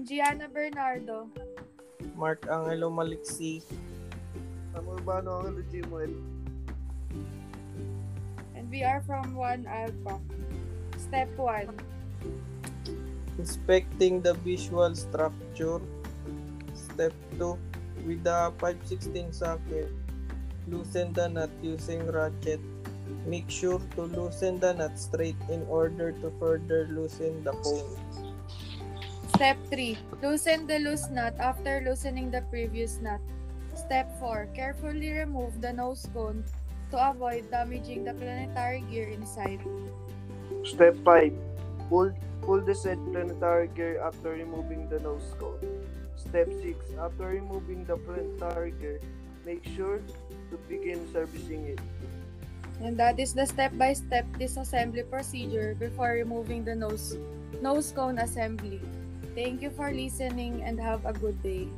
Juliana Bernardo. Mark Angelo Maliksi. Ang Urbano Angelo Jimuel. And we are from 1 Alpha. Step 1. Inspecting the visual structure. Step 2. With the 516 socket, loosen the nut using ratchet. Make sure to loosen the nut straight in order to further loosen the cone. Step 3. Loosen the loose nut after loosening the previous nut. Step 4. Carefully remove the nose cone to avoid damaging the planetary gear inside. Step 5. Pull, pull the said planetary gear after removing the nose cone. Step 6. After removing the planetary gear, make sure to begin servicing it. And that is the step-by-step disassembly procedure before removing the nose, nose cone assembly. Thank you for listening and have a good day.